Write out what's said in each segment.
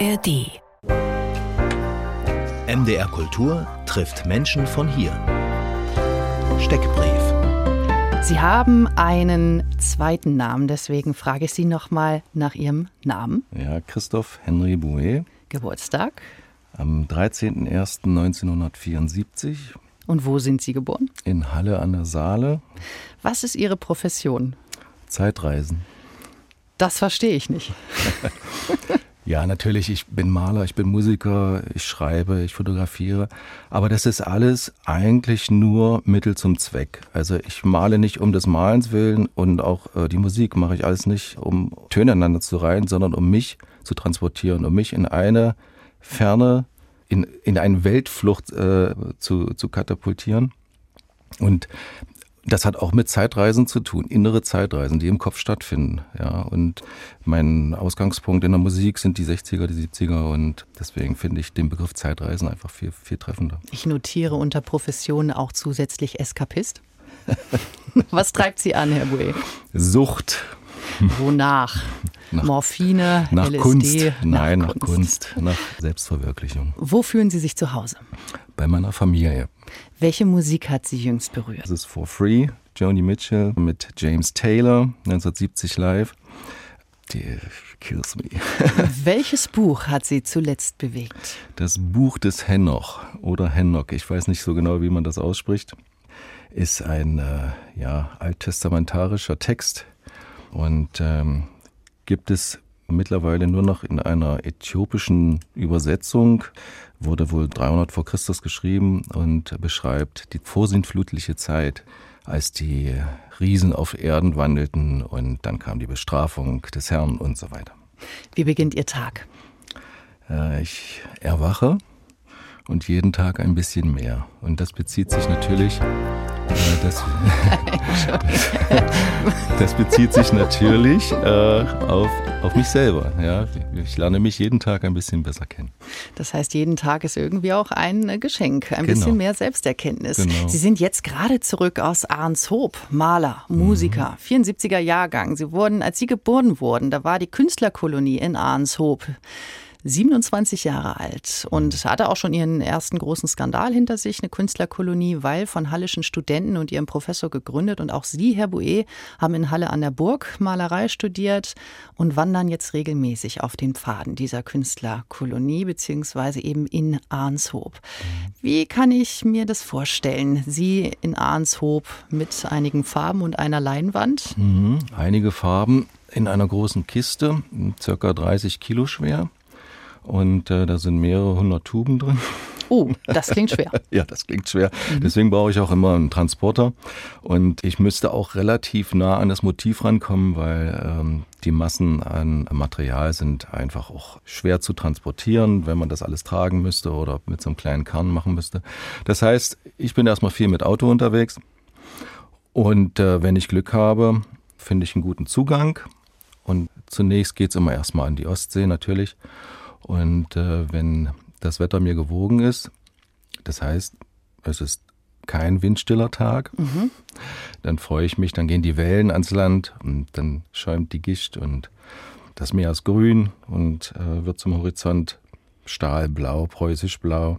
ARD. MDR Kultur trifft Menschen von hier. Steckbrief. Sie haben einen zweiten Namen, deswegen frage ich Sie nochmal nach Ihrem Namen. Ja, Christoph Henry Bouet. Geburtstag. Am 13.01.1974. Und wo sind Sie geboren? In Halle an der Saale. Was ist Ihre Profession? Zeitreisen. Das verstehe ich nicht. ja, natürlich, ich bin Maler, ich bin Musiker, ich schreibe, ich fotografiere. Aber das ist alles eigentlich nur Mittel zum Zweck. Also ich male nicht um des Malens willen und auch äh, die Musik mache ich alles nicht, um Töne aneinander zu reihen, sondern um mich zu transportieren, um mich in eine ferne, in, in eine Weltflucht äh, zu, zu katapultieren. Und das hat auch mit Zeitreisen zu tun, innere Zeitreisen, die im Kopf stattfinden. Ja, und mein Ausgangspunkt in der Musik sind die 60er, die 70er und deswegen finde ich den Begriff Zeitreisen einfach viel, viel treffender. Ich notiere unter Profession auch zusätzlich Eskapist. Was treibt Sie an, Herr Bouet? Sucht. Wonach? Nach, Morphine, nach LSD? Kunst. Nein, nach Kunst. Kunst, nach Selbstverwirklichung. Wo fühlen Sie sich zu Hause? Bei meiner Familie. Welche Musik hat Sie jüngst berührt? Das ist For Free, Joni Mitchell mit James Taylor, 1970 live. Die kills me. Welches Buch hat Sie zuletzt bewegt? Das Buch des Henoch oder Henoch, ich weiß nicht so genau, wie man das ausspricht, ist ein äh, ja, alttestamentarischer Text und ähm, gibt es mittlerweile nur noch in einer äthiopischen Übersetzung, wurde wohl 300 vor Christus geschrieben und beschreibt die vorsintflutliche Zeit, als die Riesen auf Erden wandelten und dann kam die Bestrafung des Herrn und so weiter. Wie beginnt Ihr Tag? Äh, ich erwache und jeden Tag ein bisschen mehr. Und das bezieht sich natürlich das, das, bezieht sich natürlich äh, auf, auf mich selber. Ja. Ich lerne mich jeden Tag ein bisschen besser kennen. Das heißt, jeden Tag ist irgendwie auch ein Geschenk, ein genau. bisschen mehr Selbsterkenntnis. Genau. Sie sind jetzt gerade zurück aus Arnshoop, Maler, Musiker, mhm. 74er Jahrgang. Sie wurden, als Sie geboren wurden, da war die Künstlerkolonie in Arnshoop. 27 Jahre alt und hatte auch schon ihren ersten großen Skandal hinter sich, eine Künstlerkolonie, weil von hallischen Studenten und ihrem Professor gegründet. Und auch Sie, Herr Bouet, haben in Halle an der Burg Malerei studiert und wandern jetzt regelmäßig auf den Pfaden dieser Künstlerkolonie, beziehungsweise eben in Arnshoop. Wie kann ich mir das vorstellen? Sie in Arnshoop mit einigen Farben und einer Leinwand? Mhm, einige Farben in einer großen Kiste, circa 30 Kilo schwer. Und äh, da sind mehrere hundert Tuben drin. Oh, das klingt schwer. ja, das klingt schwer. Mhm. Deswegen brauche ich auch immer einen Transporter. Und ich müsste auch relativ nah an das Motiv rankommen, weil ähm, die Massen an Material sind einfach auch schwer zu transportieren, wenn man das alles tragen müsste oder mit so einem kleinen Kern machen müsste. Das heißt, ich bin erstmal viel mit Auto unterwegs. Und äh, wenn ich Glück habe, finde ich einen guten Zugang. Und zunächst geht es immer erstmal an die Ostsee natürlich. Und äh, wenn das Wetter mir gewogen ist, das heißt, es ist kein windstiller Tag, mhm. dann freue ich mich, dann gehen die Wellen ans Land und dann schäumt die Gischt und das Meer ist grün und äh, wird zum Horizont stahlblau, preußisch blau.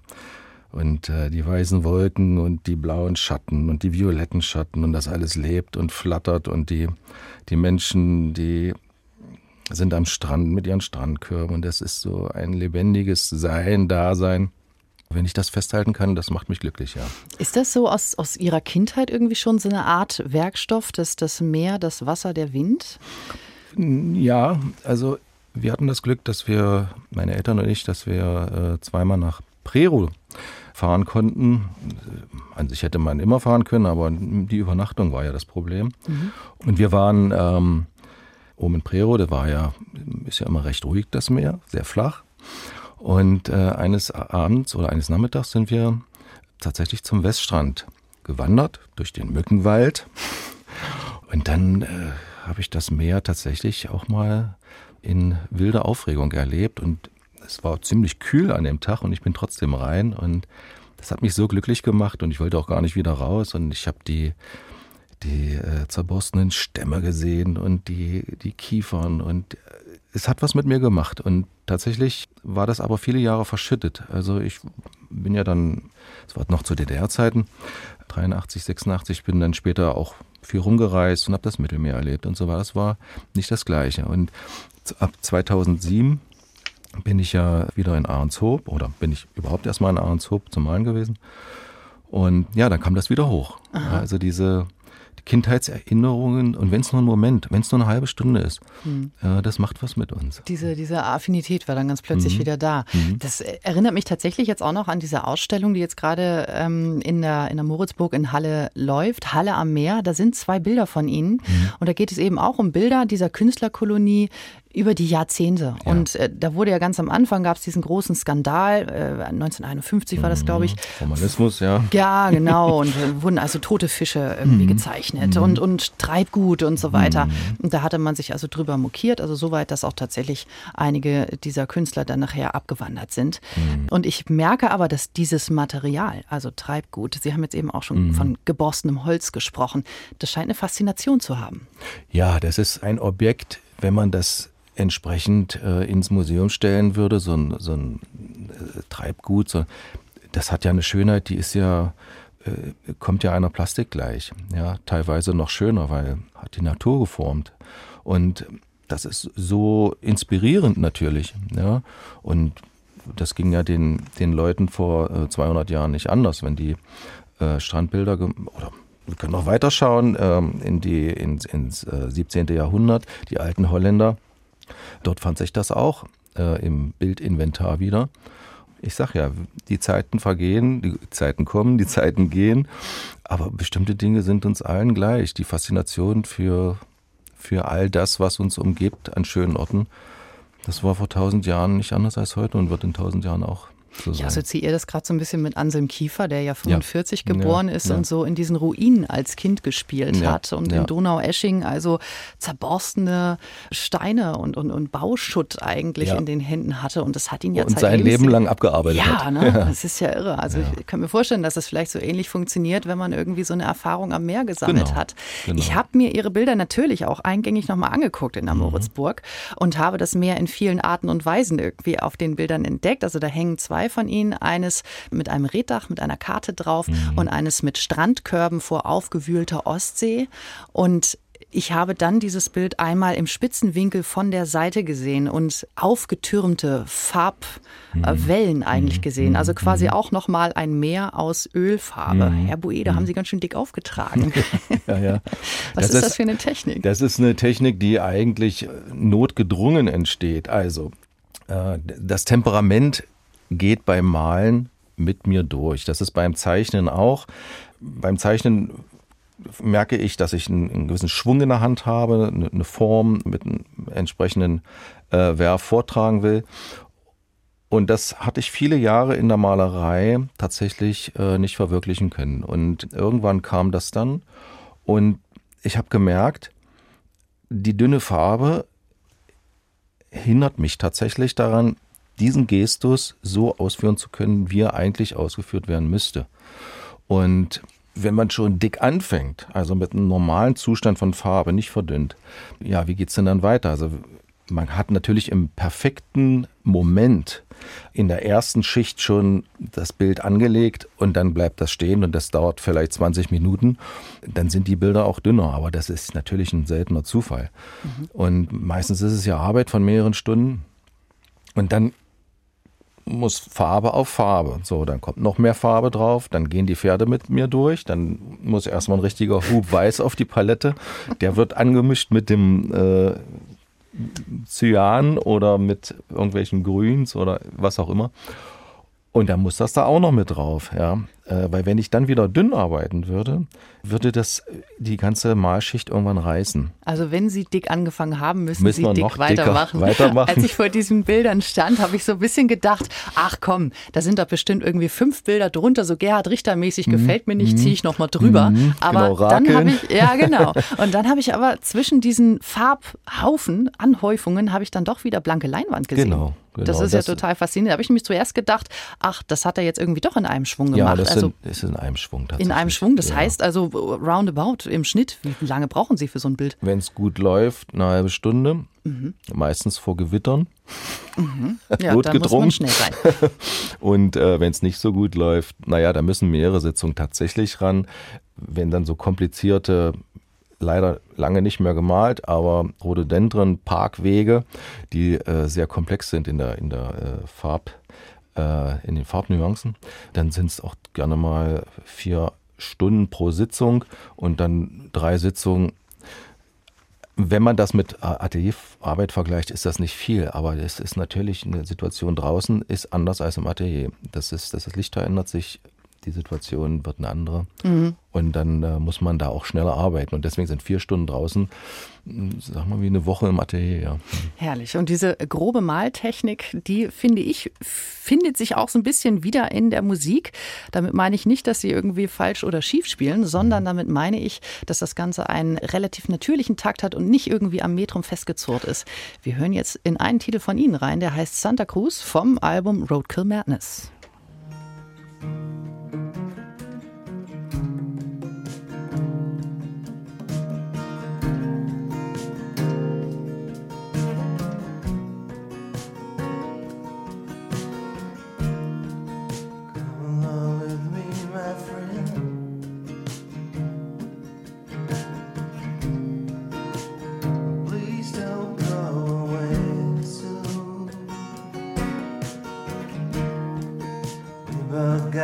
Und äh, die weißen Wolken und die blauen Schatten und die violetten Schatten und das alles lebt und flattert und die, die Menschen, die sind am Strand mit ihren Strandkörben und das ist so ein lebendiges Sein, Dasein. Wenn ich das festhalten kann, das macht mich glücklich, ja. Ist das so aus, aus Ihrer Kindheit irgendwie schon so eine Art Werkstoff, das, das Meer, das Wasser, der Wind? Ja, also wir hatten das Glück, dass wir, meine Eltern und ich, dass wir äh, zweimal nach Prero fahren konnten. An sich hätte man immer fahren können, aber die Übernachtung war ja das Problem. Mhm. Und wir waren ähm, Oben in Prero, da war ja, ist ja immer recht ruhig das Meer, sehr flach. Und äh, eines Abends oder eines Nachmittags sind wir tatsächlich zum Weststrand gewandert, durch den Mückenwald. Und dann äh, habe ich das Meer tatsächlich auch mal in wilder Aufregung erlebt. Und es war ziemlich kühl an dem Tag und ich bin trotzdem rein. Und das hat mich so glücklich gemacht und ich wollte auch gar nicht wieder raus. Und ich habe die die äh, zerborstenen Stämme gesehen und die, die Kiefern und äh, es hat was mit mir gemacht und tatsächlich war das aber viele Jahre verschüttet. Also ich bin ja dann, es war noch zu DDR-Zeiten, 83, 86, bin dann später auch viel rumgereist und habe das Mittelmeer erlebt und so weiter. Das war nicht das Gleiche. Und ab 2007 bin ich ja wieder in Ahrenshoop oder bin ich überhaupt erstmal in Ahrenshoop zum Malen gewesen. Und ja, dann kam das wieder hoch. Aha. Also diese Kindheitserinnerungen und wenn es nur ein Moment, wenn es nur eine halbe Stunde ist, mhm. äh, das macht was mit uns. Diese, diese Affinität war dann ganz plötzlich mhm. wieder da. Mhm. Das erinnert mich tatsächlich jetzt auch noch an diese Ausstellung, die jetzt gerade ähm, in, der, in der Moritzburg in Halle läuft, Halle am Meer. Da sind zwei Bilder von Ihnen mhm. und da geht es eben auch um Bilder dieser Künstlerkolonie über die Jahrzehnte. Ja. Und äh, da wurde ja ganz am Anfang gab es diesen großen Skandal, äh, 1951 war das, glaube ich. Mhm. Formalismus, ja. Ja, genau. Und äh, wurden also tote Fische irgendwie mhm. gezeichnet mhm. und, und Treibgut und so weiter. Mhm. Und da hatte man sich also drüber mokiert, also soweit, dass auch tatsächlich einige dieser Künstler dann nachher abgewandert sind. Mhm. Und ich merke aber, dass dieses Material, also Treibgut, Sie haben jetzt eben auch schon mhm. von geborstenem Holz gesprochen, das scheint eine Faszination zu haben. Ja, das ist ein Objekt, wenn man das entsprechend äh, ins Museum stellen würde, so ein, so ein äh, Treibgut, so, das hat ja eine Schönheit, die ist ja, äh, kommt ja einer Plastik gleich. Ja, teilweise noch schöner, weil hat die Natur geformt. Und das ist so inspirierend natürlich. Ja, und das ging ja den, den Leuten vor 200 äh, Jahren nicht anders, wenn die äh, Strandbilder oder wir können noch weiterschauen ähm, in die, ins, ins äh, 17. Jahrhundert. Die alten Holländer Dort fand sich das auch äh, im Bildinventar wieder. Ich sag ja, die Zeiten vergehen, die Zeiten kommen, die Zeiten gehen, aber bestimmte Dinge sind uns allen gleich. Die Faszination für, für all das, was uns umgibt an schönen Orten, das war vor tausend Jahren nicht anders als heute und wird in tausend Jahren auch so ich assoziiere das gerade so ein bisschen mit Anselm Kiefer, der ja 45 ja. geboren ja, ist ja. und so in diesen Ruinen als Kind gespielt hat und in Donau-Esching also zerborstene Steine und, und, und Bauschutt eigentlich in den Händen hatte und das hat ihn ja Und sein Leben lang abgearbeitet ja, hat. Ne? Das ist ja irre. Also ich kann mir vorstellen, dass es vielleicht so ähnlich funktioniert, wenn man irgendwie so eine Erfahrung am Meer gesammelt genau. hat. Genau. Ich habe mir ihre Bilder natürlich auch eingängig nochmal angeguckt in der mhm. Moritzburg und habe das Meer in vielen Arten und Weisen irgendwie auf den Bildern entdeckt. Also da hängen zwei zwei von ihnen. Eines mit einem Reddach, mit einer Karte drauf mhm. und eines mit Strandkörben vor aufgewühlter Ostsee. Und ich habe dann dieses Bild einmal im Spitzen von der Seite gesehen und aufgetürmte Farbwellen mhm. eigentlich gesehen. Also quasi mhm. auch nochmal ein Meer aus Ölfarbe. Mhm. Herr Bue, da haben Sie ganz schön dick aufgetragen. ja, ja. Was das ist das für eine Technik? Das ist eine Technik, die eigentlich notgedrungen entsteht. Also äh, das Temperament geht beim Malen mit mir durch. Das ist beim Zeichnen auch. Beim Zeichnen merke ich, dass ich einen, einen gewissen Schwung in der Hand habe, eine, eine Form mit einem entsprechenden äh, Verb vortragen will. Und das hatte ich viele Jahre in der Malerei tatsächlich äh, nicht verwirklichen können. Und irgendwann kam das dann und ich habe gemerkt, die dünne Farbe hindert mich tatsächlich daran, diesen Gestus so ausführen zu können, wie er eigentlich ausgeführt werden müsste. Und wenn man schon dick anfängt, also mit einem normalen Zustand von Farbe, nicht verdünnt, ja, wie geht's denn dann weiter? Also man hat natürlich im perfekten Moment in der ersten Schicht schon das Bild angelegt und dann bleibt das stehen und das dauert vielleicht 20 Minuten. Dann sind die Bilder auch dünner, aber das ist natürlich ein seltener Zufall. Mhm. Und meistens ist es ja Arbeit von mehreren Stunden. Und dann muss Farbe auf Farbe. So, dann kommt noch mehr Farbe drauf, dann gehen die Pferde mit mir durch, dann muss erstmal ein richtiger Hub weiß auf die Palette. Der wird angemischt mit dem äh, Cyan oder mit irgendwelchen Grüns oder was auch immer. Und dann muss das da auch noch mit drauf, ja. Äh, weil wenn ich dann wieder dünn arbeiten würde, würde das die ganze Malschicht irgendwann reißen. Also wenn Sie dick angefangen haben, müssen, müssen Sie dick weitermachen. weitermachen. Als ich vor diesen Bildern stand, habe ich so ein bisschen gedacht, ach komm, da sind doch bestimmt irgendwie fünf Bilder drunter, so Gerhard Richter-mäßig, mhm. gefällt mir nicht, ziehe ich nochmal drüber. Mhm. Aber genau, dann habe ich, ja genau. Und dann habe ich aber zwischen diesen Farbhaufen, Anhäufungen, habe ich dann doch wieder blanke Leinwand gesehen. Genau. Genau, das ist das ja total faszinierend. Da habe ich nämlich zuerst gedacht, ach, das hat er jetzt irgendwie doch in einem Schwung gemacht. Ja, also ist in einem Schwung tatsächlich. In einem Schwung, das ja. heißt also roundabout im Schnitt. Wie lange brauchen Sie für so ein Bild? Wenn es gut läuft, eine halbe Stunde. Mhm. Meistens vor Gewittern. Mhm. Ja, Notgedrungen. schnell sein. Und äh, wenn es nicht so gut läuft, naja, da müssen mehrere Sitzungen tatsächlich ran. Wenn dann so komplizierte leider lange nicht mehr gemalt, aber Rhododendren, Parkwege, die äh, sehr komplex sind in der, in der äh, Farb, äh, in den Farbnuancen. Dann sind es auch gerne mal vier Stunden pro Sitzung und dann drei Sitzungen. Wenn man das mit Atelierarbeit vergleicht, ist das nicht viel, aber es ist natürlich eine Situation draußen, ist anders als im Atelier. Das, ist, das Licht verändert sich die Situation wird eine andere. Mhm. Und dann äh, muss man da auch schneller arbeiten. Und deswegen sind vier Stunden draußen, hm, sag mal, wie eine Woche im Atelier. Ja. Herrlich. Und diese grobe Maltechnik, die finde ich, findet sich auch so ein bisschen wieder in der Musik. Damit meine ich nicht, dass sie irgendwie falsch oder schief spielen, sondern mhm. damit meine ich, dass das Ganze einen relativ natürlichen Takt hat und nicht irgendwie am Metrum festgezurrt ist. Wir hören jetzt in einen Titel von Ihnen rein, der heißt Santa Cruz vom Album Roadkill Madness. to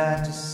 that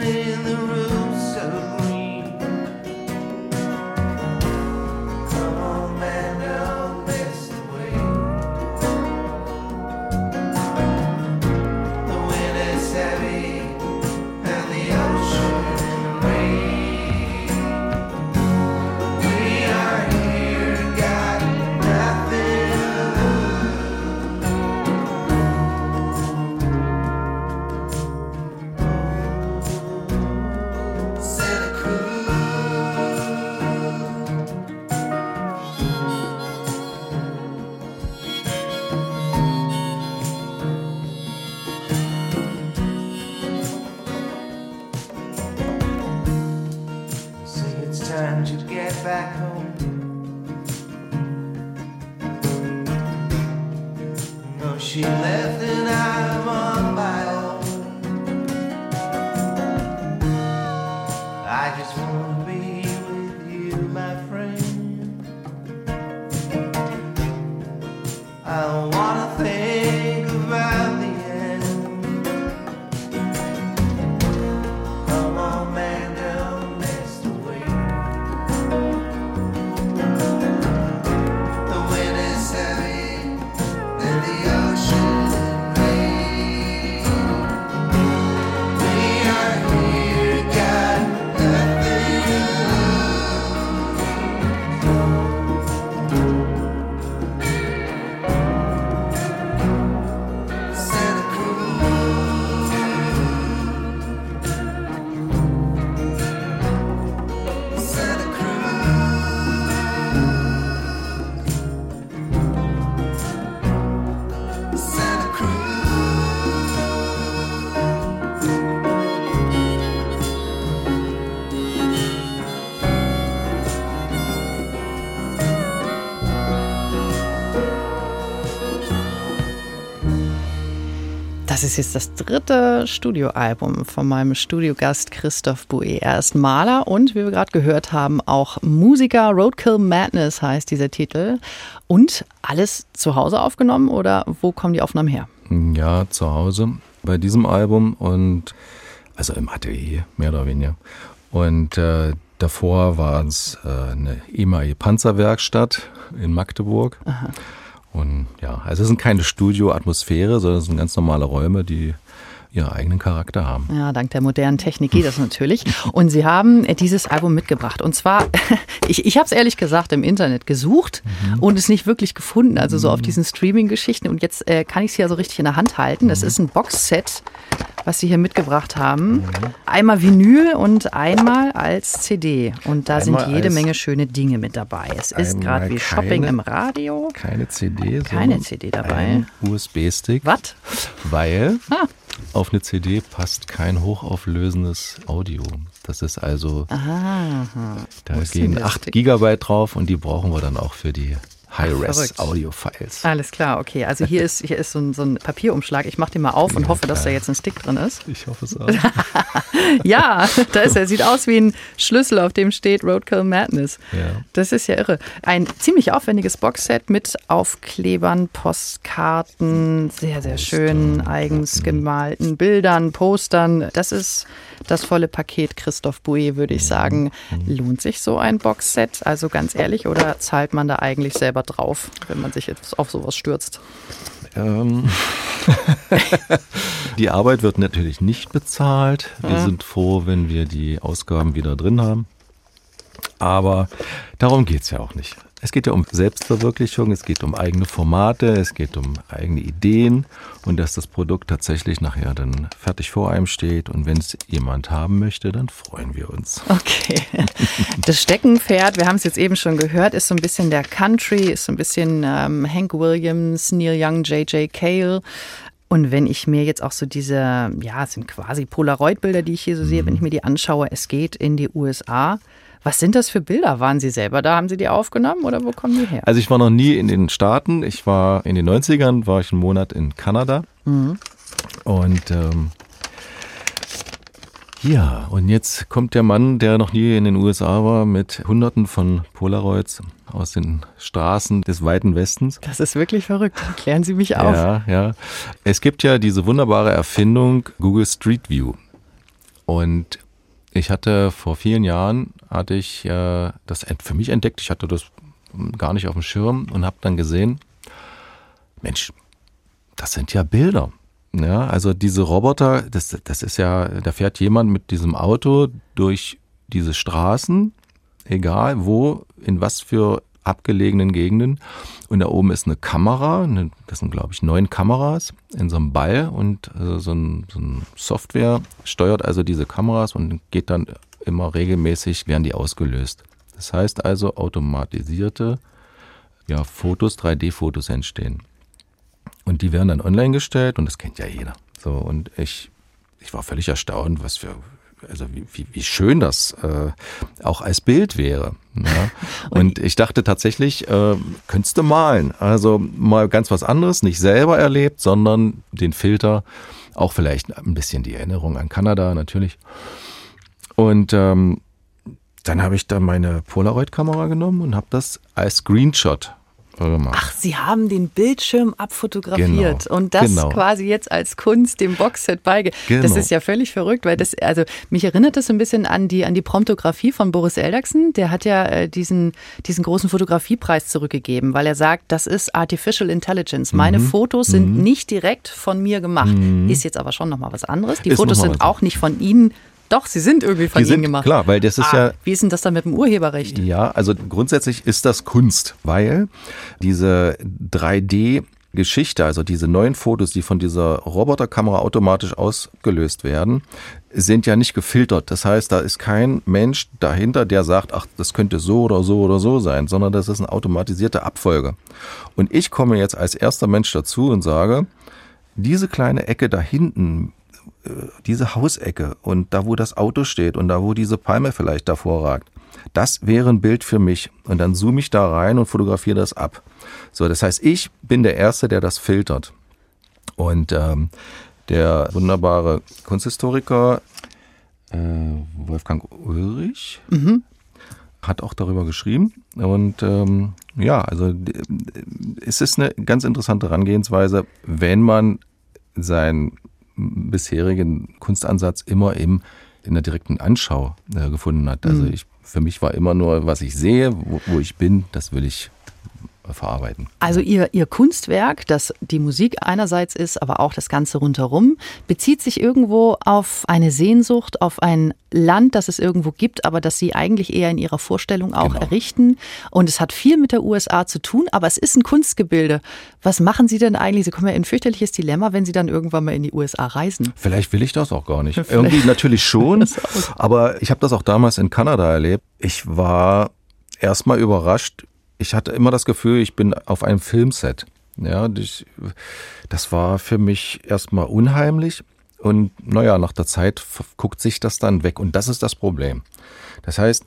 in the room. Das ist jetzt das dritte Studioalbum von meinem Studiogast Christoph Bouet. Er ist Maler und, wie wir gerade gehört haben, auch Musiker. Roadkill Madness heißt dieser Titel. Und alles zu Hause aufgenommen oder wo kommen die Aufnahmen her? Ja, zu Hause bei diesem Album und also im Atelier, mehr oder weniger. Und äh, davor war es äh, eine ehemalige Panzerwerkstatt in Magdeburg. Aha. Und ja, also es sind keine Studioatmosphäre, sondern es sind ganz normale Räume, die ihren eigenen Charakter haben. Ja, dank der modernen Technik geht das natürlich. Und Sie haben dieses Album mitgebracht. Und zwar, ich, ich habe es ehrlich gesagt im Internet gesucht mhm. und es nicht wirklich gefunden. Also so auf mhm. diesen Streaming-Geschichten. Und jetzt äh, kann ich es ja so richtig in der Hand halten. Das mhm. ist ein Boxset, was Sie hier mitgebracht haben. Mhm. Einmal Vinyl und einmal als CD. Und da einmal sind jede Menge schöne Dinge mit dabei. Es ist gerade wie Shopping im Radio. Keine CD. Keine CD dabei. USB-Stick. Was? Weil ah. Auf eine CD passt kein hochauflösendes Audio. Das ist also, Aha, da gehen 8 Gigabyte drauf und die brauchen wir dann auch für die High-Res-Audio-Files. Alles klar, okay. Also hier ist, hier ist so ein, so ein Papierumschlag. Ich mache den mal auf und ja, hoffe, dass da jetzt ein Stick drin ist. Ich hoffe es auch. ja, da ist er. Sieht aus wie ein Schlüssel, auf dem steht Roadkill Madness. Ja. Das ist ja irre. Ein ziemlich aufwendiges Boxset mit Aufklebern, Postkarten, sehr, sehr schön eigens gemalten Bildern, Postern. Das ist das volle Paket Christoph Bouet, würde ich sagen. Mhm. Lohnt sich so ein Boxset? Also ganz ehrlich, oder zahlt man da eigentlich selber drauf, wenn man sich jetzt auf sowas stürzt? Ähm. die Arbeit wird natürlich nicht bezahlt. Wir ja. sind froh, wenn wir die Ausgaben wieder drin haben. Aber darum geht es ja auch nicht. Es geht ja um Selbstverwirklichung, es geht um eigene Formate, es geht um eigene Ideen und dass das Produkt tatsächlich nachher dann fertig vor einem steht. Und wenn es jemand haben möchte, dann freuen wir uns. Okay. Das Steckenpferd, wir haben es jetzt eben schon gehört, ist so ein bisschen der Country, ist so ein bisschen ähm, Hank Williams, Neil Young, J.J. Cale. Und wenn ich mir jetzt auch so diese, ja, es sind quasi Polaroid-Bilder, die ich hier so sehe, mhm. wenn ich mir die anschaue, es geht in die USA. Was sind das für Bilder? Waren Sie selber da? Haben Sie die aufgenommen oder wo kommen die her? Also ich war noch nie in den Staaten. Ich war in den 90ern, war ich einen Monat in Kanada. Mhm. Und ähm, ja, und jetzt kommt der Mann, der noch nie in den USA war, mit Hunderten von Polaroids aus den Straßen des weiten Westens. Das ist wirklich verrückt. Klären Sie mich auf. Ja, ja. Es gibt ja diese wunderbare Erfindung Google Street View. Und ich hatte vor vielen Jahren, hatte ich äh, das für mich entdeckt, ich hatte das gar nicht auf dem Schirm und habe dann gesehen, Mensch, das sind ja Bilder. Ja, also diese Roboter, das, das ist ja, da fährt jemand mit diesem Auto durch diese Straßen, egal wo, in was für abgelegenen Gegenden. Und da oben ist eine Kamera, das sind glaube ich neun Kameras in so einem Ball und äh, so, ein, so ein Software steuert also diese Kameras und geht dann immer regelmäßig, werden die ausgelöst. Das heißt also automatisierte ja, Fotos, 3D-Fotos entstehen. Und die werden dann online gestellt und das kennt ja jeder. So, und ich, ich war völlig erstaunt, was für also wie, wie, wie schön das äh, auch als Bild wäre. Ja? Und ich dachte tatsächlich, äh, könntest du malen. Also mal ganz was anderes, nicht selber erlebt, sondern den Filter, auch vielleicht ein bisschen die Erinnerung an Kanada natürlich. Und ähm, dann habe ich da meine Polaroid-Kamera genommen und habe das als Screenshot. Ach, Sie haben den Bildschirm abfotografiert genau, und das genau. quasi jetzt als Kunst dem Boxset beige. Genau. Das ist ja völlig verrückt, weil das, also mich erinnert das ein bisschen an die, an die Promptografie von Boris Eldachsen. Der hat ja äh, diesen, diesen großen Fotografiepreis zurückgegeben, weil er sagt, das ist Artificial Intelligence. Meine mhm. Fotos sind mhm. nicht direkt von mir gemacht. Mhm. Ist jetzt aber schon nochmal was anderes. Die ist Fotos sind auch nicht von Ihnen doch, sie sind irgendwie von die Ihnen sind, gemacht. Klar, weil das ist ah, ja. Wie ist denn das dann mit dem Urheberrecht? Ja, also grundsätzlich ist das Kunst, weil diese 3D Geschichte, also diese neuen Fotos, die von dieser Roboterkamera automatisch ausgelöst werden, sind ja nicht gefiltert. Das heißt, da ist kein Mensch dahinter, der sagt, ach, das könnte so oder so oder so sein, sondern das ist eine automatisierte Abfolge. Und ich komme jetzt als erster Mensch dazu und sage, diese kleine Ecke da hinten diese Hausecke und da, wo das Auto steht und da, wo diese Palme vielleicht davor ragt, das wäre ein Bild für mich. Und dann zoome ich da rein und fotografiere das ab. So, das heißt, ich bin der Erste, der das filtert. Und ähm, Der wunderbare Kunsthistoriker äh, Wolfgang Ulrich mhm. hat auch darüber geschrieben. Und ähm, ja, also es ist eine ganz interessante Herangehensweise, wenn man seinen bisherigen Kunstansatz immer im, in der direkten Anschau äh, gefunden hat. Also mhm. ich, für mich war immer nur, was ich sehe, wo, wo ich bin, das will ich verarbeiten. Also ihr, ihr Kunstwerk, das die Musik einerseits ist, aber auch das Ganze rundherum, bezieht sich irgendwo auf eine Sehnsucht, auf ein Land, das es irgendwo gibt, aber das Sie eigentlich eher in Ihrer Vorstellung auch genau. errichten. Und es hat viel mit der USA zu tun, aber es ist ein Kunstgebilde. Was machen Sie denn eigentlich? Sie kommen ja in ein fürchterliches Dilemma, wenn Sie dann irgendwann mal in die USA reisen. Vielleicht will ich das auch gar nicht. Vielleicht. Irgendwie natürlich schon, aber ich habe das auch damals in Kanada erlebt. Ich war erstmal überrascht, ich hatte immer das Gefühl, ich bin auf einem Filmset. Ja, ich, das war für mich erstmal unheimlich. Und naja, nach der Zeit guckt sich das dann weg. Und das ist das Problem. Das heißt,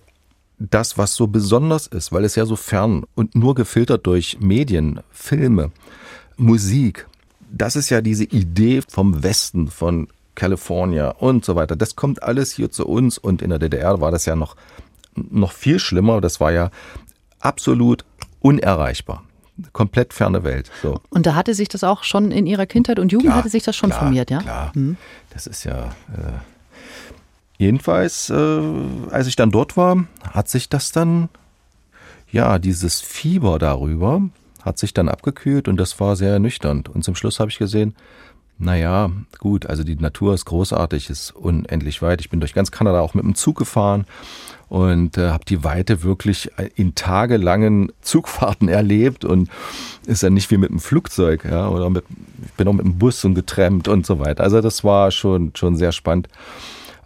das, was so besonders ist, weil es ja so fern und nur gefiltert durch Medien, Filme, Musik, das ist ja diese Idee vom Westen, von California und so weiter. Das kommt alles hier zu uns und in der DDR war das ja noch, noch viel schlimmer. Das war ja absolut unerreichbar. Komplett ferne Welt. So. Und da hatte sich das auch schon in Ihrer Kindheit und Jugend klar, hatte sich das schon klar, formiert, ja? Klar. Mhm. Das ist ja. Äh, jedenfalls, äh, als ich dann dort war, hat sich das dann, ja, dieses Fieber darüber hat sich dann abgekühlt und das war sehr ernüchternd. Und zum Schluss habe ich gesehen, naja, gut, also die Natur ist großartig, ist unendlich weit. Ich bin durch ganz Kanada auch mit dem Zug gefahren und äh, habe die Weite wirklich in tagelangen Zugfahrten erlebt und ist ja nicht wie mit dem Flugzeug, ja, oder mit, ich bin auch mit dem Bus und getrennt und so weiter. Also das war schon, schon sehr spannend.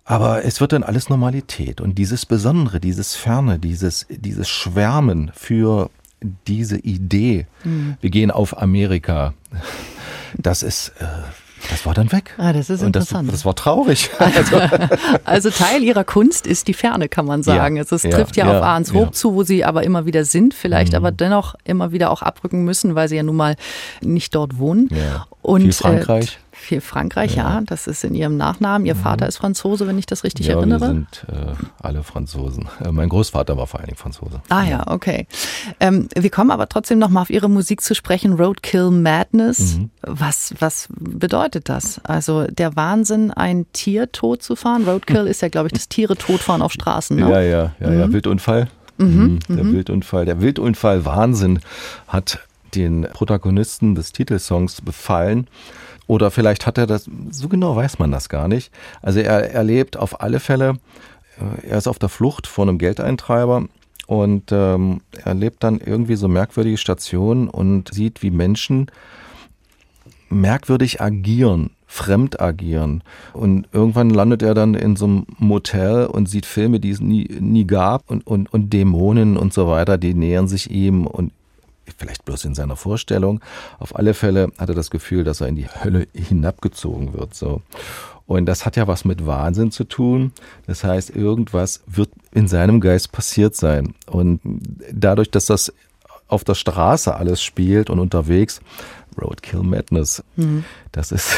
Aber es wird dann alles Normalität und dieses Besondere, dieses Ferne, dieses, dieses Schwärmen für diese Idee, mhm. wir gehen auf Amerika, das ist, äh, das war dann weg. Ah, das ist und interessant. Das, das war traurig. Also. also. Teil ihrer Kunst ist die Ferne, kann man sagen. Ja, es ja, trifft ja, ja auf Ahrenshoop ja. zu, wo sie aber immer wieder sind, vielleicht mhm. aber dennoch immer wieder auch abrücken müssen, weil sie ja nun mal nicht dort wohnen. Ja. Und, Viel Frankreich. Äh, viel Frankreich, ja. ja. Das ist in ihrem Nachnamen. Ihr mhm. Vater ist Franzose, wenn ich das richtig ja, erinnere. Wir sind äh, alle Franzosen. Äh, mein Großvater war vor allen Dingen Franzose. Ah ja, okay. Ähm, wir kommen aber trotzdem noch mal auf Ihre Musik zu sprechen. Roadkill Madness. Mhm. Was, was bedeutet das? Also der Wahnsinn, ein Tier tot zu fahren. Roadkill ist ja, glaube ich, das Tiere totfahren auf Straßen. Ne? Ja, ja, ja, mhm. ja. Wildunfall. Mhm, mhm. Der mhm. Wildunfall. Der Wildunfall Wahnsinn hat den Protagonisten des Titelsongs befallen. Oder vielleicht hat er das, so genau weiß man das gar nicht. Also er erlebt auf alle Fälle, äh, er ist auf der Flucht vor einem Geldeintreiber und ähm, er lebt dann irgendwie so merkwürdige Stationen und sieht, wie Menschen merkwürdig agieren, fremd agieren. Und irgendwann landet er dann in so einem Motel und sieht Filme, die es nie, nie gab und, und, und Dämonen und so weiter, die nähern sich ihm und vielleicht bloß in seiner Vorstellung. Auf alle Fälle hat er das Gefühl, dass er in die Hölle hinabgezogen wird. So. Und das hat ja was mit Wahnsinn zu tun. Das heißt, irgendwas wird in seinem Geist passiert sein. Und dadurch, dass das auf der Straße alles spielt und unterwegs, Roadkill Madness. Mhm. Das ist,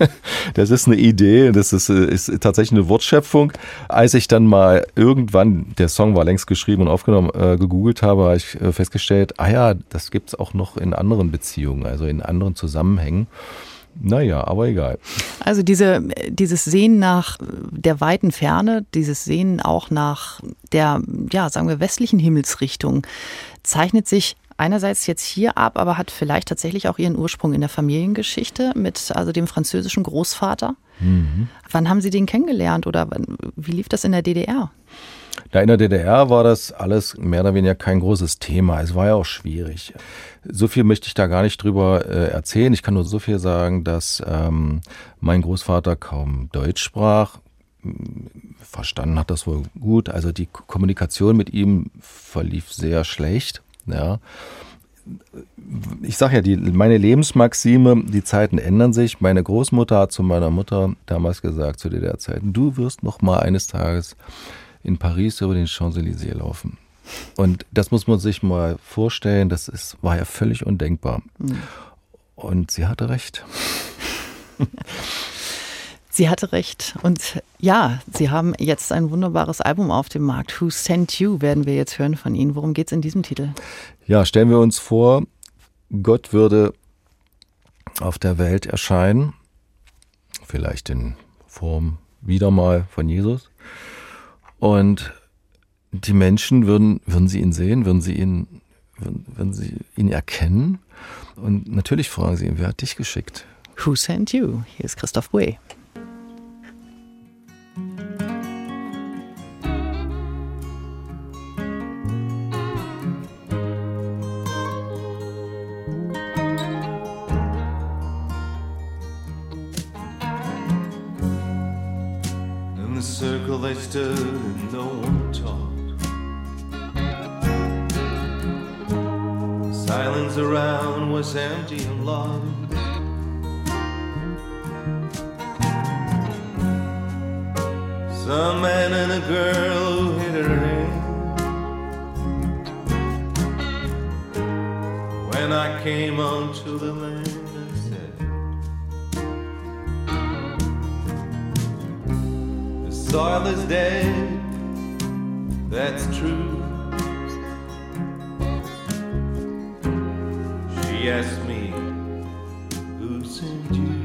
das ist eine Idee, das ist, ist tatsächlich eine Wortschöpfung. Als ich dann mal irgendwann, der Song war längst geschrieben und aufgenommen, äh, gegoogelt habe, habe ich äh, festgestellt, ah ja, das gibt's auch noch in anderen Beziehungen, also in anderen Zusammenhängen. Naja, aber egal. Also diese, dieses Sehen nach der weiten Ferne, dieses Sehen auch nach der, ja, sagen wir, westlichen Himmelsrichtung, zeichnet sich einerseits jetzt hier ab, aber hat vielleicht tatsächlich auch ihren Ursprung in der Familiengeschichte mit also dem französischen Großvater. Mhm. Wann haben Sie den kennengelernt oder wie lief das in der DDR? Da in der DDR war das alles mehr oder weniger kein großes Thema. Es war ja auch schwierig. So viel möchte ich da gar nicht drüber äh, erzählen. Ich kann nur so viel sagen, dass ähm, mein Großvater kaum Deutsch sprach. Verstanden hat das wohl gut. Also die Kommunikation mit ihm verlief sehr schlecht. Ja. Ich sage ja, die, meine Lebensmaxime, die Zeiten ändern sich. Meine Großmutter hat zu meiner Mutter damals gesagt, zu DDR-Zeiten, du wirst noch mal eines Tages in Paris über den Champs-Élysées laufen. Und das muss man sich mal vorstellen, das ist, war ja völlig undenkbar. Mhm. Und sie hatte recht. Sie hatte recht. Und ja, Sie haben jetzt ein wunderbares Album auf dem Markt. Who Sent You werden wir jetzt hören von Ihnen. Worum geht es in diesem Titel? Ja, stellen wir uns vor, Gott würde auf der Welt erscheinen, vielleicht in Form wieder mal von Jesus. Und die Menschen würden, würden sie ihn sehen, würden sie ihn, würden, würden sie ihn erkennen. Und natürlich fragen sie ihn, wer hat dich geschickt? Who sent you? Hier ist Christoph a circle they stood and no one talked. Silence around was empty and long. Some man and a girl who hit her head. When I came onto the land. soil is dead, that's true. She asked me, Who sent you?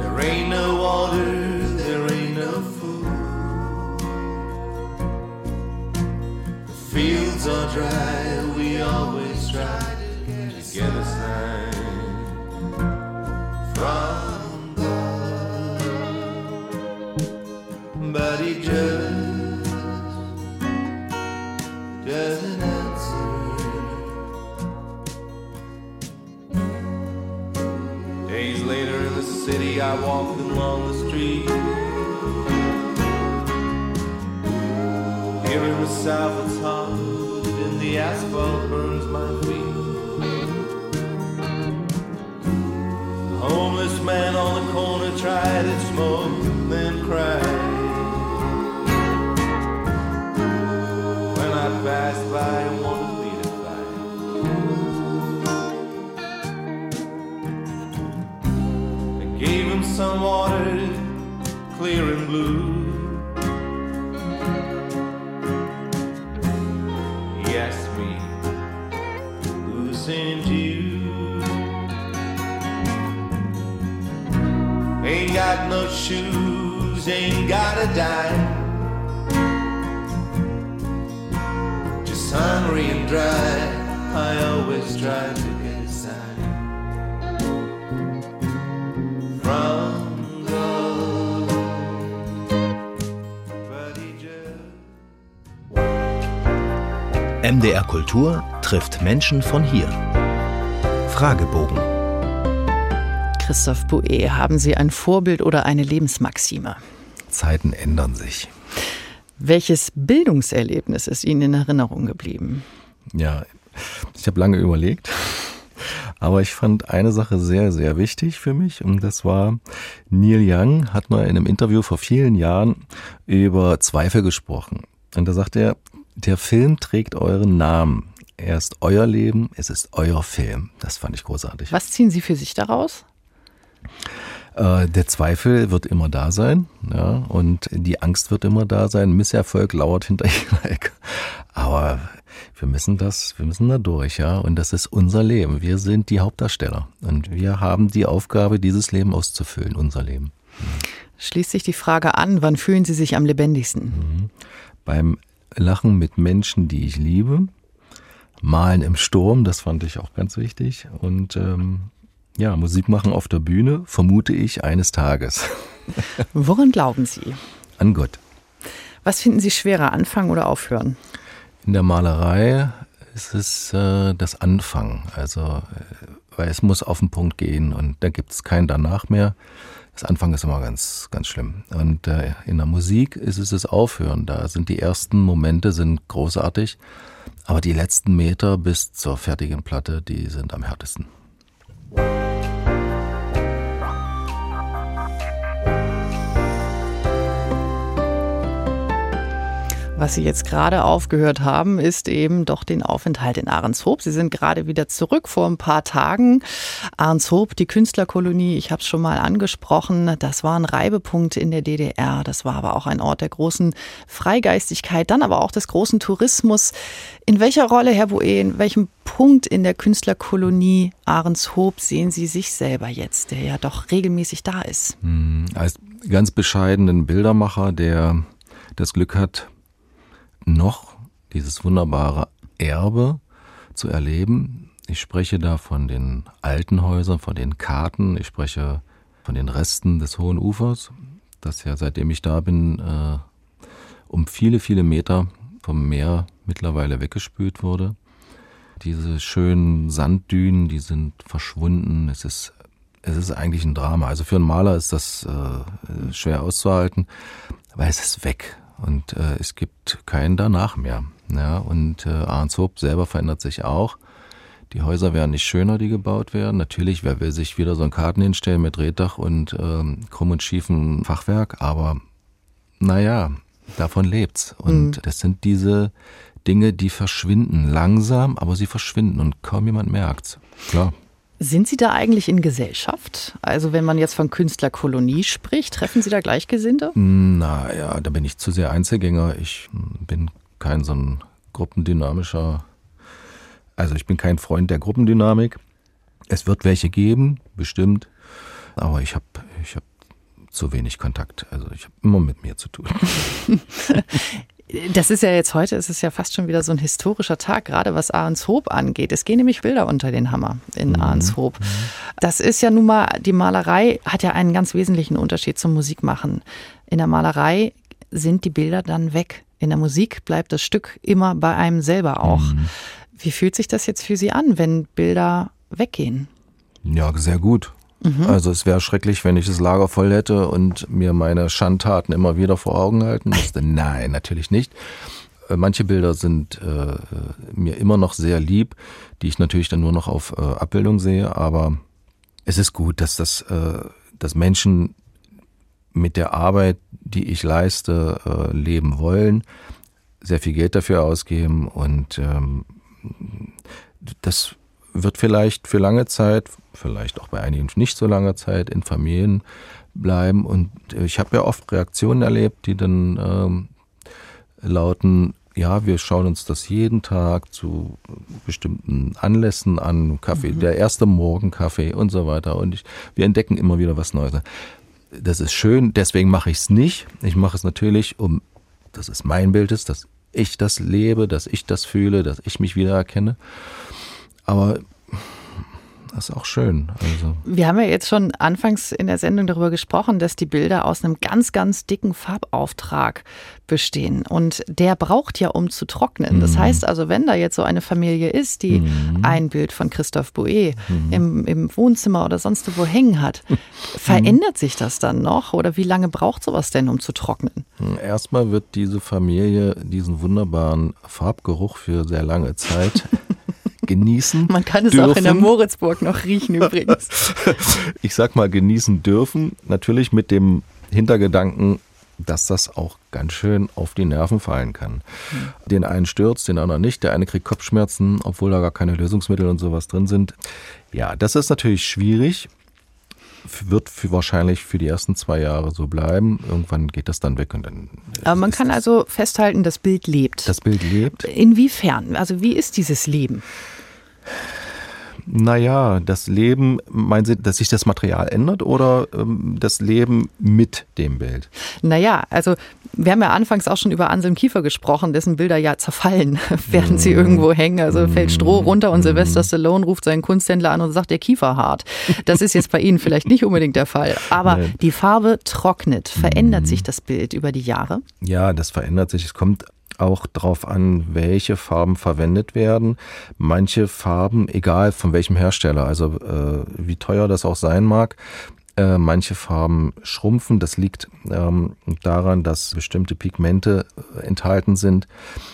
There ain't no water, there ain't no food. The fields are dry. Days later in the city, I walked along the street. Here in the south, it's hot, and the asphalt burns my feet. A homeless man on the corner tried to smoke, then cried. When I passed by, some waters clear and blue. Yes, me, who you? Ain't got no shoes, ain't got a dime. Just hungry and dry, I always try to get a sign. From MDR Kultur trifft Menschen von hier. Fragebogen. Christoph Bouet, haben Sie ein Vorbild oder eine Lebensmaxime? Zeiten ändern sich. Welches Bildungserlebnis ist Ihnen in Erinnerung geblieben? Ja, ich habe lange überlegt. Aber ich fand eine Sache sehr, sehr wichtig für mich und das war, Neil Young hat mal in einem Interview vor vielen Jahren über Zweifel gesprochen. Und da sagt er, der Film trägt euren Namen. Er ist euer Leben, es ist euer Film. Das fand ich großartig. Was ziehen Sie für sich daraus? Äh, der Zweifel wird immer da sein, ja, und die Angst wird immer da sein. Misserfolg lauert hinter jeder Ecke. Aber wir müssen das, wir müssen da durch, ja. Und das ist unser Leben. Wir sind die Hauptdarsteller. Und wir haben die Aufgabe, dieses Leben auszufüllen, unser Leben. Schließt sich die Frage an, wann fühlen Sie sich am lebendigsten? Mhm. Beim Lachen mit Menschen, die ich liebe. Malen im Sturm, das fand ich auch ganz wichtig. Und ähm, ja, Musik machen auf der Bühne, vermute ich, eines Tages. Woran glauben Sie? An Gott. Was finden Sie schwerer, anfangen oder aufhören? In der Malerei ist es äh, das Anfangen. Also, äh, weil es muss auf den Punkt gehen und da gibt es kein danach mehr. Das Anfang ist immer ganz, ganz schlimm. Und äh, in der Musik ist es das Aufhören. Da sind die ersten Momente sind großartig, aber die letzten Meter bis zur fertigen Platte, die sind am härtesten. Was Sie jetzt gerade aufgehört haben, ist eben doch den Aufenthalt in Ahrenshoop. Sie sind gerade wieder zurück vor ein paar Tagen. Ahrenshoop, die Künstlerkolonie, ich habe es schon mal angesprochen, das war ein Reibepunkt in der DDR. Das war aber auch ein Ort der großen Freigeistigkeit, dann aber auch des großen Tourismus. In welcher Rolle, Herr Boe, in welchem Punkt in der Künstlerkolonie Ahrenshoop sehen Sie sich selber jetzt, der ja doch regelmäßig da ist? Hm, als ganz bescheidenen Bildermacher, der das Glück hat, noch dieses wunderbare Erbe zu erleben. Ich spreche da von den alten Häusern, von den Karten, ich spreche von den Resten des Hohen Ufers, das ja seitdem ich da bin äh, um viele, viele Meter vom Meer mittlerweile weggespült wurde. Diese schönen Sanddünen, die sind verschwunden. Es ist, es ist eigentlich ein Drama. Also für einen Maler ist das äh, schwer auszuhalten, weil es ist weg und äh, es gibt keinen danach mehr. Ja, und äh, Ahrenshoop selber verändert sich auch. Die Häuser werden nicht schöner, die gebaut werden. Natürlich, wer will sich wieder so ein Karten hinstellen mit Reddach und ähm, krumm und schiefen Fachwerk, aber naja, davon lebt's. Und mhm. das sind diese Dinge, die verschwinden langsam, aber sie verschwinden und kaum jemand merkt's. Klar. Sind Sie da eigentlich in Gesellschaft? Also wenn man jetzt von Künstlerkolonie spricht, treffen Sie da Gleichgesinnte? Naja, da bin ich zu sehr Einzelgänger. Ich bin kein so ein gruppendynamischer, also ich bin kein Freund der Gruppendynamik. Es wird welche geben, bestimmt, aber ich habe ich hab zu wenig Kontakt. Also ich habe immer mit mir zu tun. Das ist ja jetzt heute, ist es ja fast schon wieder so ein historischer Tag, gerade was Ahrenshoop angeht. Es gehen nämlich Bilder unter den Hammer in mhm. Ahrenshoop. Mhm. Das ist ja nun mal, die Malerei hat ja einen ganz wesentlichen Unterschied zum Musikmachen. In der Malerei sind die Bilder dann weg. In der Musik bleibt das Stück immer bei einem selber auch. Mhm. Wie fühlt sich das jetzt für Sie an, wenn Bilder weggehen? Ja, sehr gut. Mhm. Also es wäre schrecklich, wenn ich das Lager voll hätte und mir meine Schandtaten immer wieder vor Augen halten müsste. Nein, natürlich nicht. Äh, manche Bilder sind äh, mir immer noch sehr lieb, die ich natürlich dann nur noch auf äh, Abbildung sehe, aber es ist gut, dass das, äh, dass Menschen mit der Arbeit, die ich leiste, äh, leben wollen, sehr viel Geld dafür ausgeben und ähm, das wird vielleicht für lange Zeit, vielleicht auch bei einigen nicht so lange Zeit in Familien bleiben. Und ich habe ja oft Reaktionen erlebt, die dann ähm, lauten, ja, wir schauen uns das jeden Tag zu bestimmten Anlässen an, Kaffee, mhm. der erste Morgenkaffee und so weiter. Und ich, wir entdecken immer wieder was Neues. Das ist schön, deswegen mache ich es nicht. Ich mache es natürlich, um, dass es mein Bild ist, dass ich das lebe, dass ich das fühle, dass ich mich wiedererkenne. Aber das ist auch schön. Also. Wir haben ja jetzt schon anfangs in der Sendung darüber gesprochen, dass die Bilder aus einem ganz, ganz dicken Farbauftrag bestehen. Und der braucht ja, um zu trocknen. Das mhm. heißt also, wenn da jetzt so eine Familie ist, die mhm. ein Bild von Christoph Bouet mhm. im, im, Wohnzimmer oder sonst wo hängen hat, verändert sich das dann noch? Oder wie lange braucht sowas denn, um zu trocknen? Erstmal wird diese Familie diesen wunderbaren Farbgeruch für sehr lange Zeit genießen. Man kann es dürfen. auch in der Moritzburg noch riechen übrigens. ich sag mal genießen dürfen, natürlich mit dem Hintergedanken, dass das auch ganz schön auf die Nerven fallen kann. Mhm. Den einen stürzt, den anderen nicht. Der eine kriegt Kopfschmerzen, obwohl da gar keine Lösungsmittel und sowas drin sind. Ja, das ist natürlich schwierig. Wird für wahrscheinlich für die ersten zwei Jahre so bleiben. Irgendwann geht das dann weg und dann. Aber man kann also festhalten, das Bild lebt. Das Bild lebt. Inwiefern? Also wie ist dieses Leben? Naja, das Leben, meinen Sie, dass sich das Material ändert oder ähm, das Leben mit dem Bild? Naja, also wir haben ja anfangs auch schon über Anselm Kiefer gesprochen, dessen Bilder ja zerfallen, während sie mhm. irgendwo hängen. Also fällt Stroh runter und Sylvester mhm. Stallone ruft seinen Kunsthändler an und sagt, der Kiefer hart. Das ist jetzt bei Ihnen vielleicht nicht unbedingt der Fall. Aber die Farbe trocknet. Verändert mhm. sich das Bild über die Jahre? Ja, das verändert sich. Es kommt auch darauf an, welche Farben verwendet werden. Manche Farben, egal von welchem Hersteller, also äh, wie teuer das auch sein mag, äh, manche Farben schrumpfen. Das liegt ähm, daran, dass bestimmte Pigmente äh, enthalten sind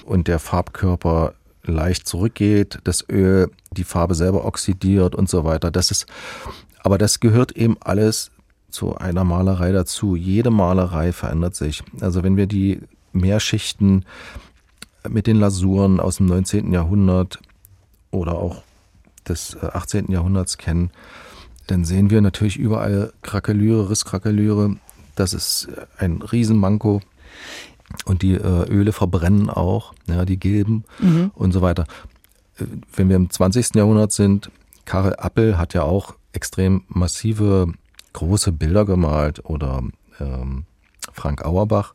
und der Farbkörper leicht zurückgeht, das Öl die Farbe selber oxidiert und so weiter. Das ist, aber das gehört eben alles zu einer Malerei dazu. Jede Malerei verändert sich. Also wenn wir die Mehrschichten mit den Lasuren aus dem 19. Jahrhundert oder auch des 18. Äh, Jahrhunderts kennen, dann sehen wir natürlich überall Krakelüre, Risskrakelüre. Das ist ein Riesenmanko. Und die äh, Öle verbrennen auch, ja, die gelben mhm. und so weiter. Äh, wenn wir im 20. Jahrhundert sind, Karel Appel hat ja auch extrem massive große Bilder gemalt oder ähm, Frank Auerbach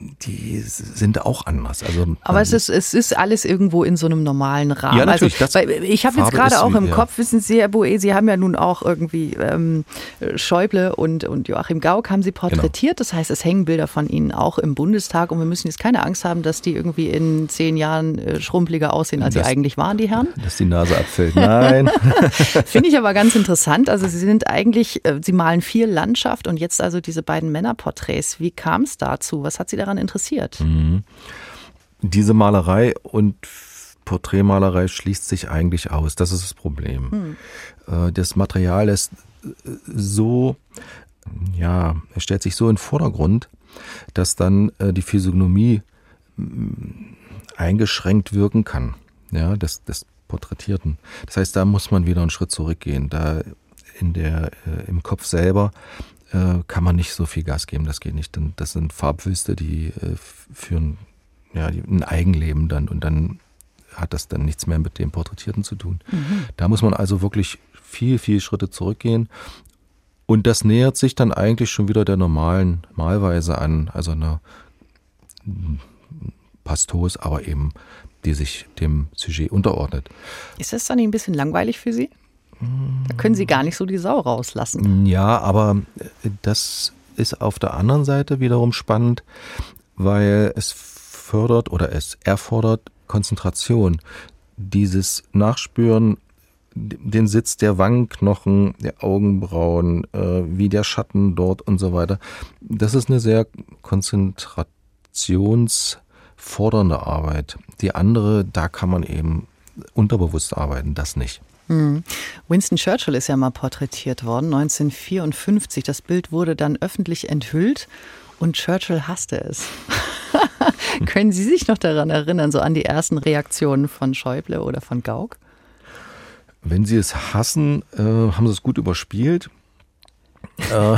die sind auch anders. Also, Aber es ist, es ist alles irgendwo in so einem normalen Rahmen. Ja, natürlich. Also, ich habe jetzt gerade auch im ja. Kopf, wissen Sie, Herr Boe, Sie haben ja nun auch irgendwie ähm, Schäuble und, und Joachim Gauck haben Sie porträtiert. Genau. Das heißt, es hängen Bilder von Ihnen auch im Bundestag und wir müssen jetzt keine Angst haben, dass die irgendwie in zehn Jahren äh, schrumpeliger aussehen, als das, sie eigentlich waren, die Herren. Dass die Nase abfällt. Nein. Finde ich aber ganz interessant. Also Sie sind eigentlich, äh, Sie malen viel Landschaft und jetzt also diese beiden Männerporträts. Wie kam es dazu? Was hat Sie da daran interessiert. Mhm. Diese Malerei und Porträtmalerei schließt sich eigentlich aus. Das ist das Problem. Mhm. Das Material ist äh, so, ja, es stellt sich so in den Vordergrund, dass dann äh, die Physiognomie mm, eingeschränkt wirken kann, ja, des, des Porträtierten. Das heißt, da muss man wieder einen Schritt zurückgehen. Da in der, im Kopf selber äh, kann man nicht so viel Gas geben, das geht nicht. Das sind Farbwüste, die äh, führen ja, ein Eigenleben dann und dann hat das dann nichts mehr mit dem Porträtierten zu tun. Mhm. Da muss man also wirklich viel, viel Schritte zurückgehen. Und das nähert sich dann eigentlich schon wieder der normalen Malweise an, also einer Pastos, aber eben, die sich dem Sujet unterordnet. Ist das dann ein bisschen langweilig für Sie? Da können Sie gar nicht so die Sau rauslassen. Ja, aber äh, das ist auf der anderen Seite wiederum spannend, weil es fördert oder es erfordert Konzentration. Dieses Nachspüren, den Sitz der Wangenknochen, der Augenbrauen, äh, wie der Schatten dort und so weiter. Das ist eine sehr konzentrationsfordernde Arbeit. Die andere, da kann man eben unterbewusst arbeiten, das nicht. Hm. Winston Churchill ist ja mal porträtiert worden, 1954. Das Bild wurde dann öffentlich enthüllt und Churchill hasste es. Können Sie sich noch daran erinnern, so an die ersten Reaktionen von Schäuble oder von Gauck? Wenn Sie es hassen, äh, haben Sie es gut überspielt. äh,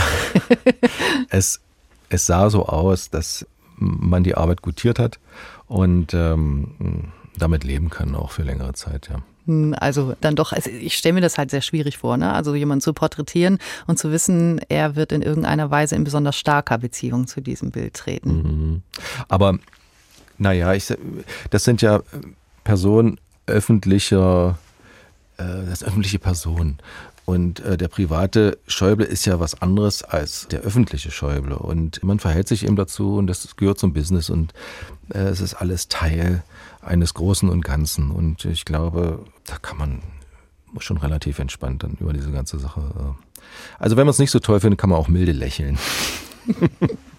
es, es sah so aus, dass man die Arbeit gutiert hat und ähm, damit leben kann, auch für längere Zeit, ja. Hm, also dann doch, also ich stelle mir das halt sehr schwierig vor, ne? Also jemanden zu porträtieren und zu wissen, er wird in irgendeiner Weise in besonders starker Beziehung zu diesem Bild treten. Mhm. Aber naja, ich, das sind ja Personen öffentlicher, äh, das öffentliche Personen. Und äh, der private Schäuble ist ja was anderes als der öffentliche Schäuble. Und man verhält sich eben dazu und das gehört zum Business und äh, es ist alles Teil eines Großen und Ganzen. Und ich glaube, da kann man schon relativ entspannt dann über diese ganze Sache. Äh, also wenn man es nicht so toll findet, kann man auch milde lächeln.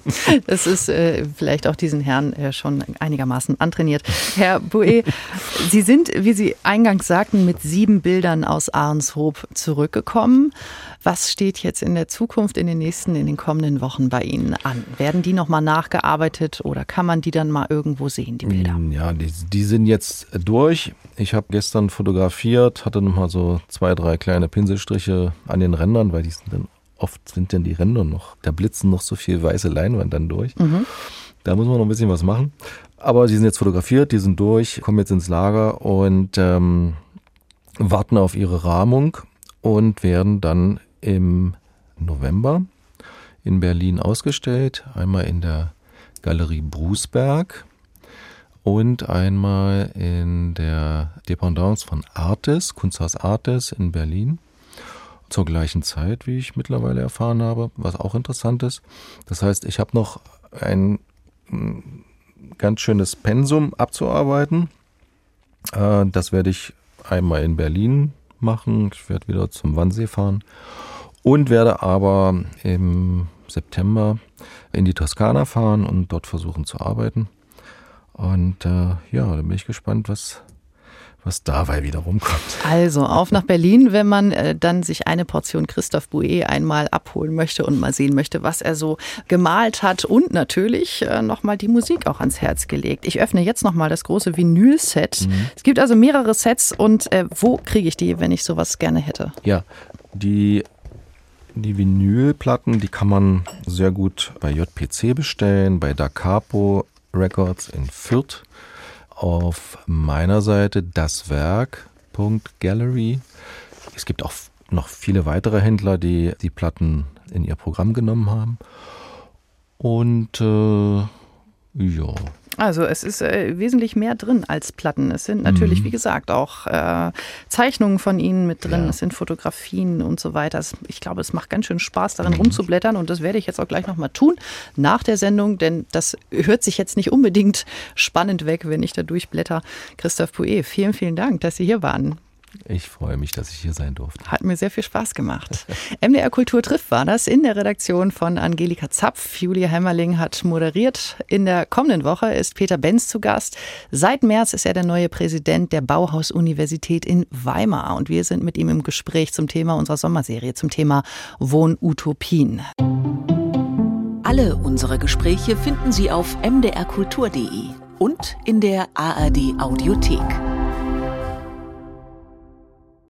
Das ist äh, vielleicht auch diesen Herrn äh, schon einigermaßen antrainiert. Herr Bouet, Sie sind, wie Sie eingangs sagten, mit sieben Bildern aus Ahrenshoop zurückgekommen. Was steht jetzt in der Zukunft, in den nächsten, in den kommenden Wochen bei Ihnen an? Werden die nochmal nachgearbeitet oder kann man die dann mal irgendwo sehen, die Bilder? Mm, ja, die, die sind jetzt durch. Ich habe gestern fotografiert, hatte nochmal so zwei, drei kleine Pinselstriche an den Rändern, weil die sind dann oft sind denn die Ränder noch, da blitzen noch so viel weiße Leinwand dann durch. Mhm. Da muss man noch ein bisschen was machen. Aber die sind jetzt fotografiert, die sind durch, kommen jetzt ins Lager und ähm, warten auf ihre Rahmung und werden dann im November in Berlin ausgestellt. Einmal in der Galerie Brusberg und einmal in der Dependance von Artes, Kunsthaus Artes in Berlin zur gleichen Zeit, wie ich mittlerweile erfahren habe, was auch interessant ist. Das heißt, ich habe noch ein mm, ganz schönes Pensum abzuarbeiten. Äh, das werde ich einmal in Berlin machen. Ich werde wieder zum Wannsee fahren und werde aber im September in die Toskana fahren und dort versuchen zu arbeiten. Und äh, ja, da bin ich gespannt, was, was dabei wieder rumkommt. Also auf nach Berlin, wenn man äh, dann sich eine Portion Christoph Bouet einmal abholen möchte und mal sehen möchte, was er so gemalt hat und natürlich äh, nochmal die Musik auch ans Herz gelegt. Ich öffne jetzt nochmal das große Vinyl-Set. Mhm. Es gibt also mehrere Sets und äh, wo kriege ich die, wenn ich sowas gerne hätte? Ja, die die Vinylplatten, die kann man sehr gut bei JPC bestellen, bei Da Capo Records in Fürth auf meiner Seite daswerk.gallery. Es gibt auch noch viele weitere Händler, die die Platten in ihr Programm genommen haben. Und äh, ja, also es ist äh, wesentlich mehr drin als Platten. Es sind natürlich, mhm. wie gesagt, auch äh, Zeichnungen von ihnen mit drin, ja. es sind Fotografien und so weiter. Ich glaube, es macht ganz schön Spaß, darin mhm. rumzublättern und das werde ich jetzt auch gleich nochmal tun nach der Sendung, denn das hört sich jetzt nicht unbedingt spannend weg, wenn ich da durchblätter. Christoph Pouet, vielen, vielen Dank, dass Sie hier waren. Ich freue mich, dass ich hier sein durfte. Hat mir sehr viel Spaß gemacht. MDR Kultur trifft war das in der Redaktion von Angelika Zapf. Julia Hämmerling hat moderiert. In der kommenden Woche ist Peter Benz zu Gast. Seit März ist er der neue Präsident der Bauhaus-Universität in Weimar. Und wir sind mit ihm im Gespräch zum Thema unserer Sommerserie, zum Thema Wohnutopien. Alle unsere Gespräche finden Sie auf mdrkultur.de und in der ARD Audiothek.